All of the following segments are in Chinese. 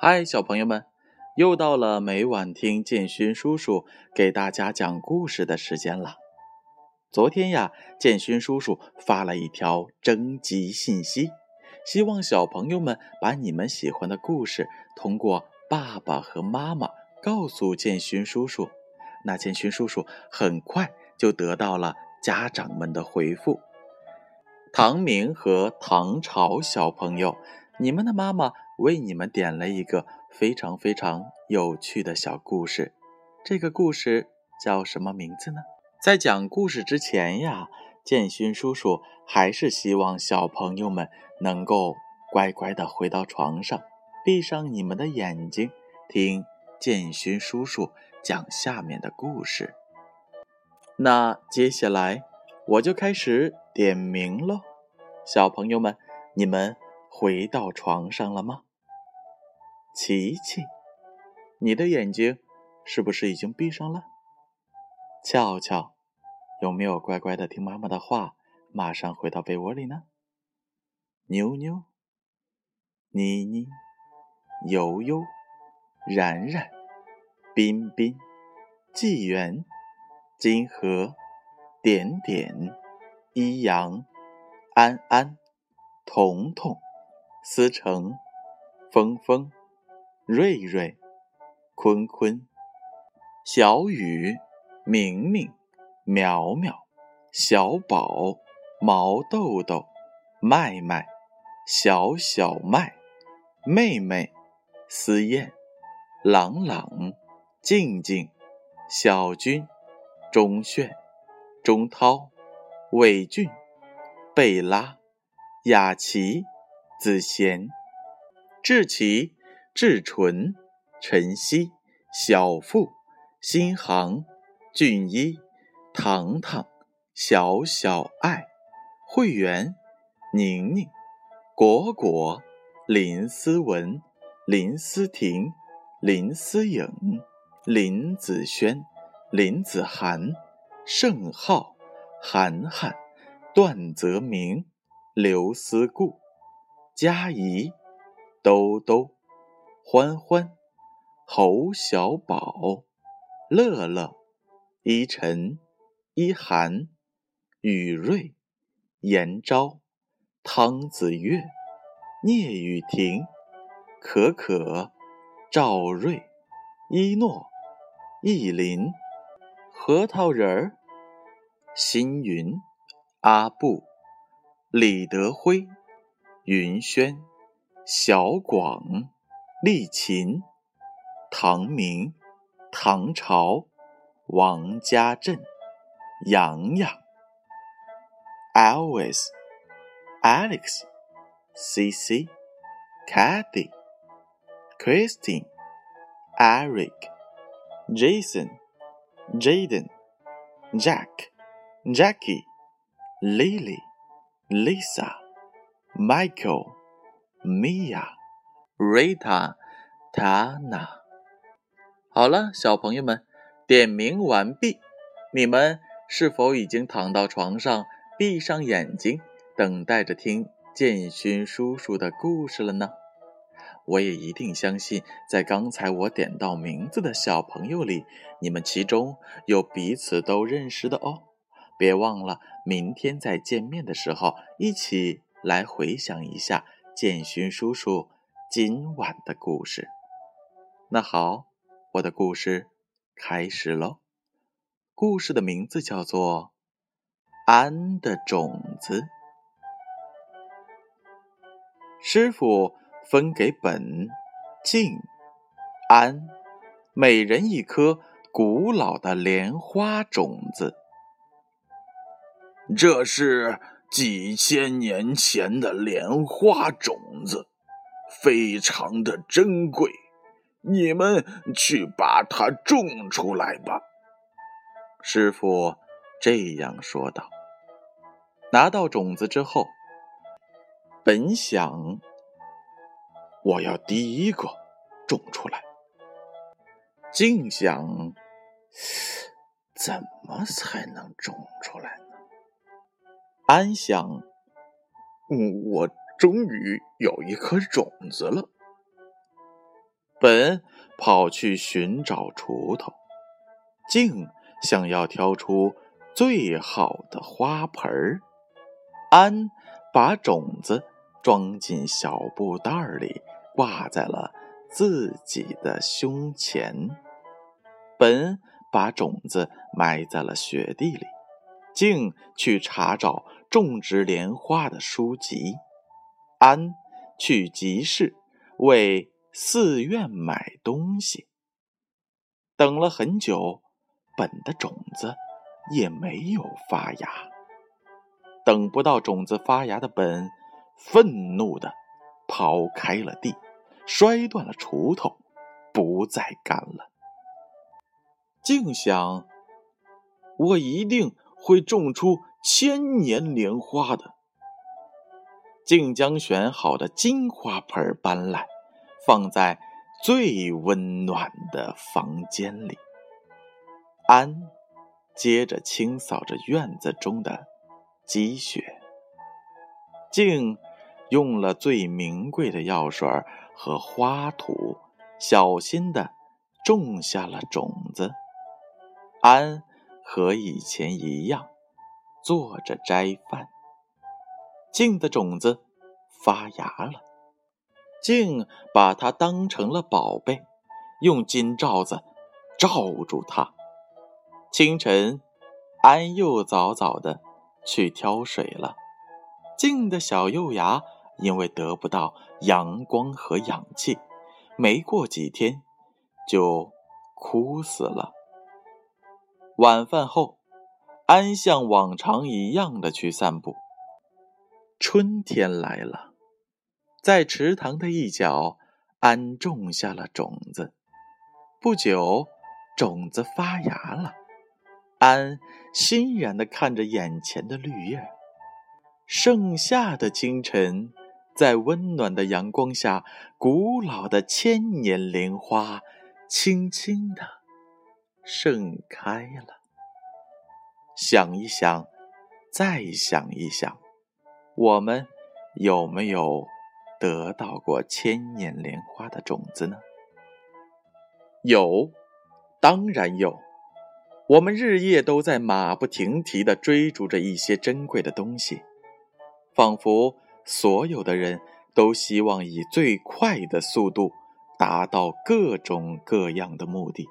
嗨，小朋友们，又到了每晚听建勋叔叔给大家讲故事的时间了。昨天呀，建勋叔叔发了一条征集信息，希望小朋友们把你们喜欢的故事通过爸爸和妈妈告诉建勋叔叔。那建勋叔叔很快就得到了家长们的回复。唐明和唐朝小朋友，你们的妈妈。为你们点了一个非常非常有趣的小故事，这个故事叫什么名字呢？在讲故事之前呀，建勋叔叔还是希望小朋友们能够乖乖的回到床上，闭上你们的眼睛，听建勋叔叔讲下面的故事。那接下来我就开始点名喽，小朋友们，你们回到床上了吗？琪琪，你的眼睛是不是已经闭上了？俏俏，有没有乖乖的听妈妈的话，马上回到被窝里呢？妞妞、妮妮、悠悠、冉冉、彬彬、纪元、金河、点点、一阳、安安、彤彤、思成、峰峰。瑞瑞、坤坤、小雨、明明、苗苗、小宝、毛豆豆、麦麦、小小麦、妹妹、思燕、朗朗、静静、小军、钟炫、钟涛、伟俊、贝拉、雅琪、子贤、志奇。志纯、晨曦、小富、新航、俊一、糖糖、小小爱、会员、宁宁、果果、林思文、林思婷、林思颖、林子轩、林子涵、盛浩、涵涵、段泽明、刘思顾、佳怡、兜兜。欢欢、侯小宝、乐乐、依晨、依涵、雨瑞、严昭、汤子月、聂雨婷、可可、赵瑞、一诺、意林、核桃仁儿、星云、阿布、李德辉、云轩、小广。丽琴、唐明、唐朝、王家镇、洋洋、Always、Alex、CC、Kathy、Christine、Eric、Jason、Jaden、Jack、Jackie、Lily、Lisa、Michael、Mia。瑞塔、塔娜，好了，小朋友们，点名完毕。你们是否已经躺到床上，闭上眼睛，等待着听建勋叔叔的故事了呢？我也一定相信，在刚才我点到名字的小朋友里，你们其中有彼此都认识的哦。别忘了，明天再见面的时候，一起来回想一下建勋叔叔。今晚的故事，那好，我的故事开始喽。故事的名字叫做《安的种子》。师傅分给本、静、安每人一颗古老的莲花种子。这是几千年前的莲花种子。非常的珍贵，你们去把它种出来吧。”师傅这样说道。拿到种子之后，本想我要第一个种出来，竟想怎么才能种出来呢？安想，嗯，我。终于有一颗种子了，本跑去寻找锄头，静想要挑出最好的花盆儿，安把种子装进小布袋里，挂在了自己的胸前。本把种子埋在了雪地里，静去查找种植莲花的书籍，安去集市为寺院买东西。等了很久，本的种子也没有发芽。等不到种子发芽的本，愤怒的刨开了地，摔断了锄头，不再干了。竟想，我一定会种出千年莲花的。竟将选好的金花盆搬来，放在最温暖的房间里。安接着清扫着院子中的积雪。竟用了最名贵的药水和花土，小心的种下了种子。安和以前一样，坐着斋饭。静的种子发芽了，静把它当成了宝贝，用金罩子罩住它。清晨，安又早早的去挑水了。静的小幼芽因为得不到阳光和氧气，没过几天就枯死了。晚饭后，安像往常一样的去散步。春天来了，在池塘的一角，安种下了种子。不久，种子发芽了。安欣然的看着眼前的绿叶。盛夏的清晨，在温暖的阳光下，古老的千年莲花轻轻的。盛开了。想一想，再想一想，我们有没有得到过千年莲花的种子呢？有，当然有。我们日夜都在马不停蹄地追逐着一些珍贵的东西，仿佛所有的人都希望以最快的速度达到各种各样的目的。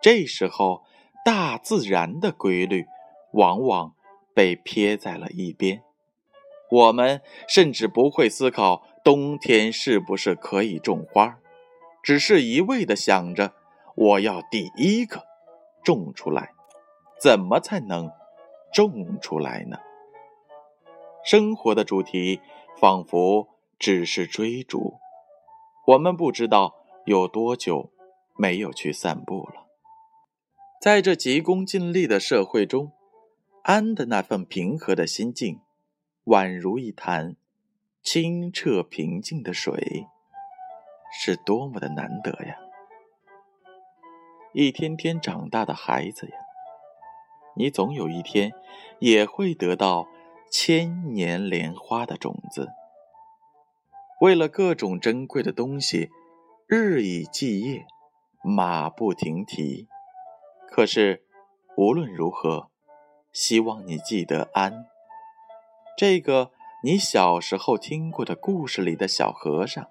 这时候，大自然的规律往往被撇在了一边，我们甚至不会思考冬天是不是可以种花，只是一味的想着我要第一个种出来，怎么才能种出来呢？生活的主题仿佛只是追逐，我们不知道有多久没有去散步了。在这急功近利的社会中，安的那份平和的心境，宛如一潭清澈平静的水，是多么的难得呀！一天天长大的孩子呀，你总有一天也会得到千年莲花的种子。为了各种珍贵的东西，日以继夜，马不停蹄。可是，无论如何，希望你记得安，这个你小时候听过的故事里的小和尚。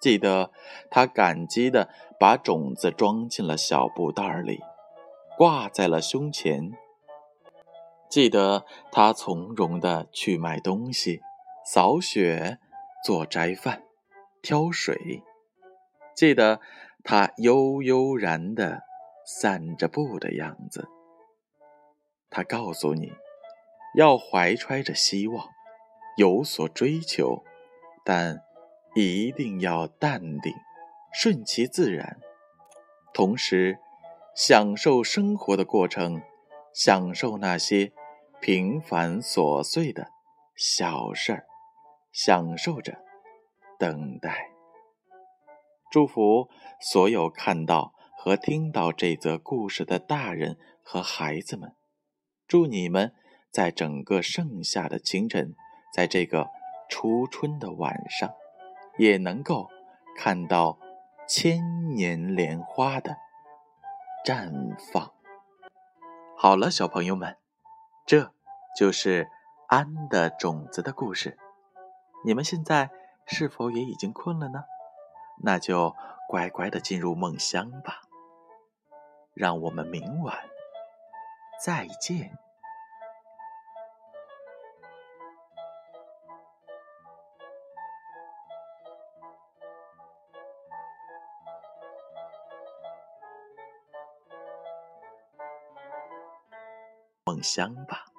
记得他感激的把种子装进了小布袋里，挂在了胸前。记得他从容的去买东西、扫雪、做斋饭、挑水。记得他悠悠然的。散着步的样子，他告诉你，要怀揣着希望，有所追求，但一定要淡定，顺其自然，同时享受生活的过程，享受那些平凡琐碎的小事儿，享受着等待。祝福所有看到。和听到这则故事的大人和孩子们，祝你们在整个盛夏的清晨，在这个初春的晚上，也能够看到千年莲花的绽放。好了，小朋友们，这就是安的种子的故事。你们现在是否也已经困了呢？那就乖乖的进入梦乡吧。让我们明晚再见。香吧。